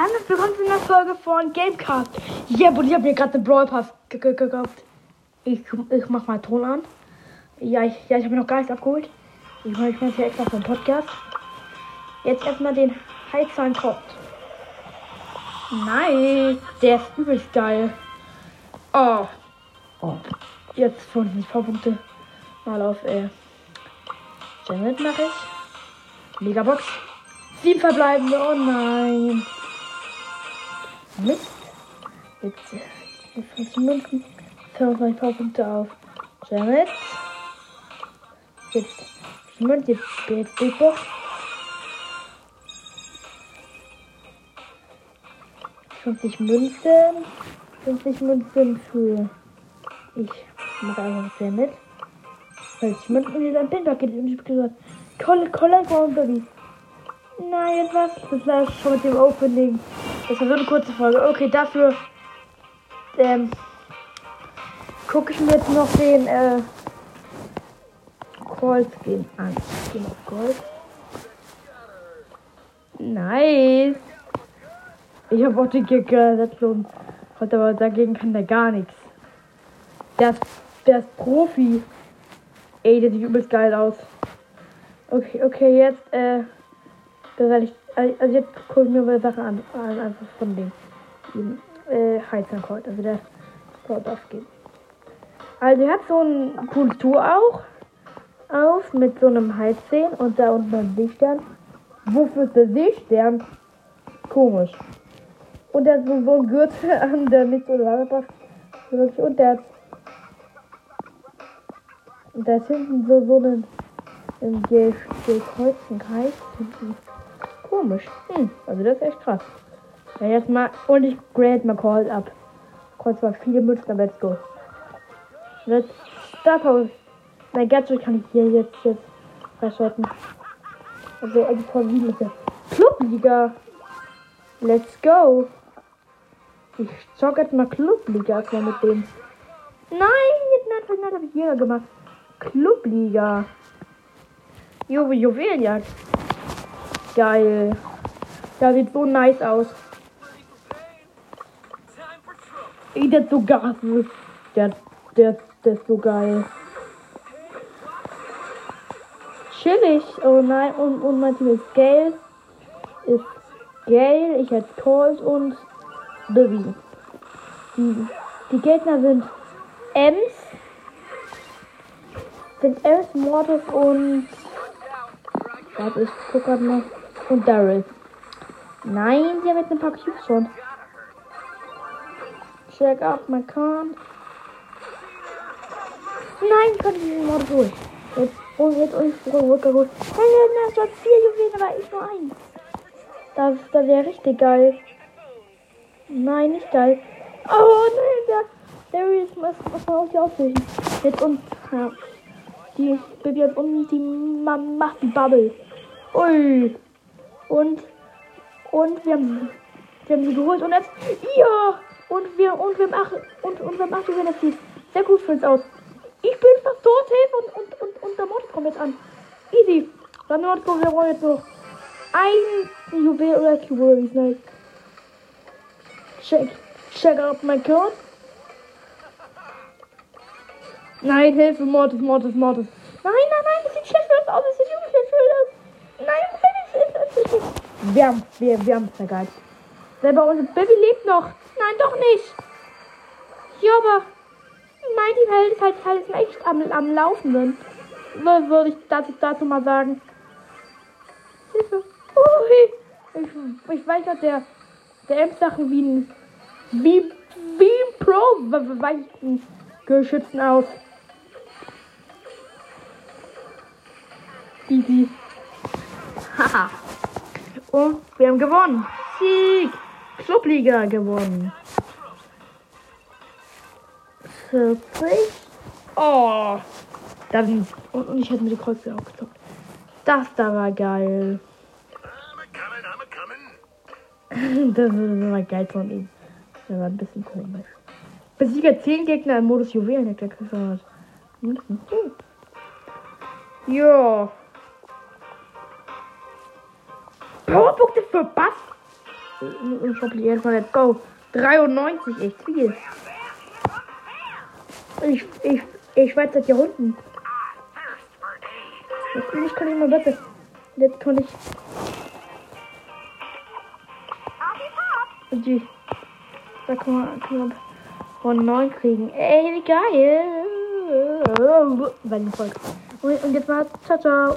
Hallo, willkommen zu einer Folge von Gamecast. Ja, yeah, ich habe mir gerade den Brawl Pass gekauft. Ich, ich mach mal Ton an. Ja, ich, ja, ich habe noch gar nichts abgeholt. Ich mache ich hier extra vom Podcast. Jetzt erstmal den Heizahn kommt. Nice. Der ist übelst geil. Oh. oh. Jetzt 50 Punkte. Mal auf, äh. Janet mache ich. Megabox. Sieben verbleibende. Oh nein. Mist. Jetzt, jetzt 50 Münzen. 25 Powerpunkte auf. Janet. Jetzt. Moment, jetzt geht Big Box. 50 Münzen. 50 Münzen für. Ich mache einfach sehr mit. 50 Münzen und ein Pinpaket. Und ich habe gesagt, Collect One Baby. Nein, jetzt was? Das war schon mit dem Opening. Das war so eine kurze Folge. Okay, dafür ähm, gucke ich mir jetzt noch den äh, Gold Skin an. Skin auf Gold. Nice. Ich habe auch den und aber dagegen kann der gar nichts. Der ist, der ist Profi. Ey, der sieht übelst geil aus. Okay, okay, jetzt, äh, ich, also jetzt gucke ich mir mal Sachen an, einfach von dem, dem äh, Heizerkreuz, also der Sport aufgeht. Also er hat so ein Tour auch auf mit so einem Heizsehen und da unten ein Seestern. Wofür ist der Seestern? Komisch. Und der hat so, so einen Gürtel an, der nicht so lange passt. Und der hat. Und da ist hinten so, so ein im gekreuzten Kreis. Komisch. Hm, also das ist echt krass. Ja, jetzt mal. Und ich grade mal Call ab. Kreuz zwar viele Münzen, aber let's go. Let's Star Power. Mein Gadget kann ich hier jetzt, jetzt freischalten. Also, also vor 7 ist der Clubliga. Let's go. Ich zock jetzt mal Clubliga erstmal mit dem. Nein, jetzt nein, nein, habe ich Jäger gemacht. Clubliga. Juwe Juwelenjagd. Geil. Der sieht so nice aus. Ey, der ist so Gas. Der, der, der ist so geil. Chillig. Oh nein, und, und mein Team ist Gale. Ist Gale. Ich hätte Colt und Bibi. Die, die Gegner sind Ems. Sind Ems, Mortis und. Ich guck grad noch. Und Daryl. Nein, sie haben jetzt ein paar Cubes schon. Check out my con. Nein, ich kann diesen Mod durch. Jetzt, und jetzt und ich zurückgeholt. Nein, nein, das war vier Juwelen, aber ich nur eins. Das, das wäre richtig geil. Nein, nicht geil. Oh nein, der, der ist, was man auf die auswählen. Jetzt und, ja. Die Baby hat unten, die die Bubble. Ui. Und, und wir haben, wir haben sie geholt und jetzt, ja. Und wir, und wir acht, und, und wir acht Juwelen. Das sehr gut für uns aus. Ich bin fast tot, Hilfe, und, und, und, und der Mod kommt jetzt an. Easy. Dann Mod kommt, wir wollen jetzt noch ein Juwel oder Cube, wie es heißt. Check, check out my code. Nein, Hilfe, Mortis, Mortis, Mortis. Nein, nein, nein, das sieht schlecht aus, das sieht übel schlecht aus. Nein, ist, Wir haben, wir, wir haben es vergeigt. Selber unser Baby lebt noch. Nein, doch nicht. Ja, aber mein Team hält ist halt, halt echt am, am Laufenden. Würde ich dazu, dazu mal sagen. Ui. Ich, ich weiß nicht, der, der Amp-Sachen wie ein, wie, wie ein Pro weichen Geschützen aus. Easy. Haha. Und wir haben gewonnen. Sieg. Clubliga gewonnen. 40. Oh. Dann, und, und ich hätte mir die Kreuze auch gezockt. Das da war geil. das war geil von ihm. Der war ein bisschen komisch. Besiege 10 Gegner im Modus Juwelen. Der kriegt. Ja. Powerpunkte für Bass? im, Shop. Let's go. 93, echt viel. Ich, ich, ich weiß seit Jahrhunderten. Jetzt kann ich mal besser. Jetzt kann ich. Die. Da kann man, kann man von 9 kriegen. Ey, wie geil. Wenn Volk. Und, und jetzt mal. Ciao, ciao.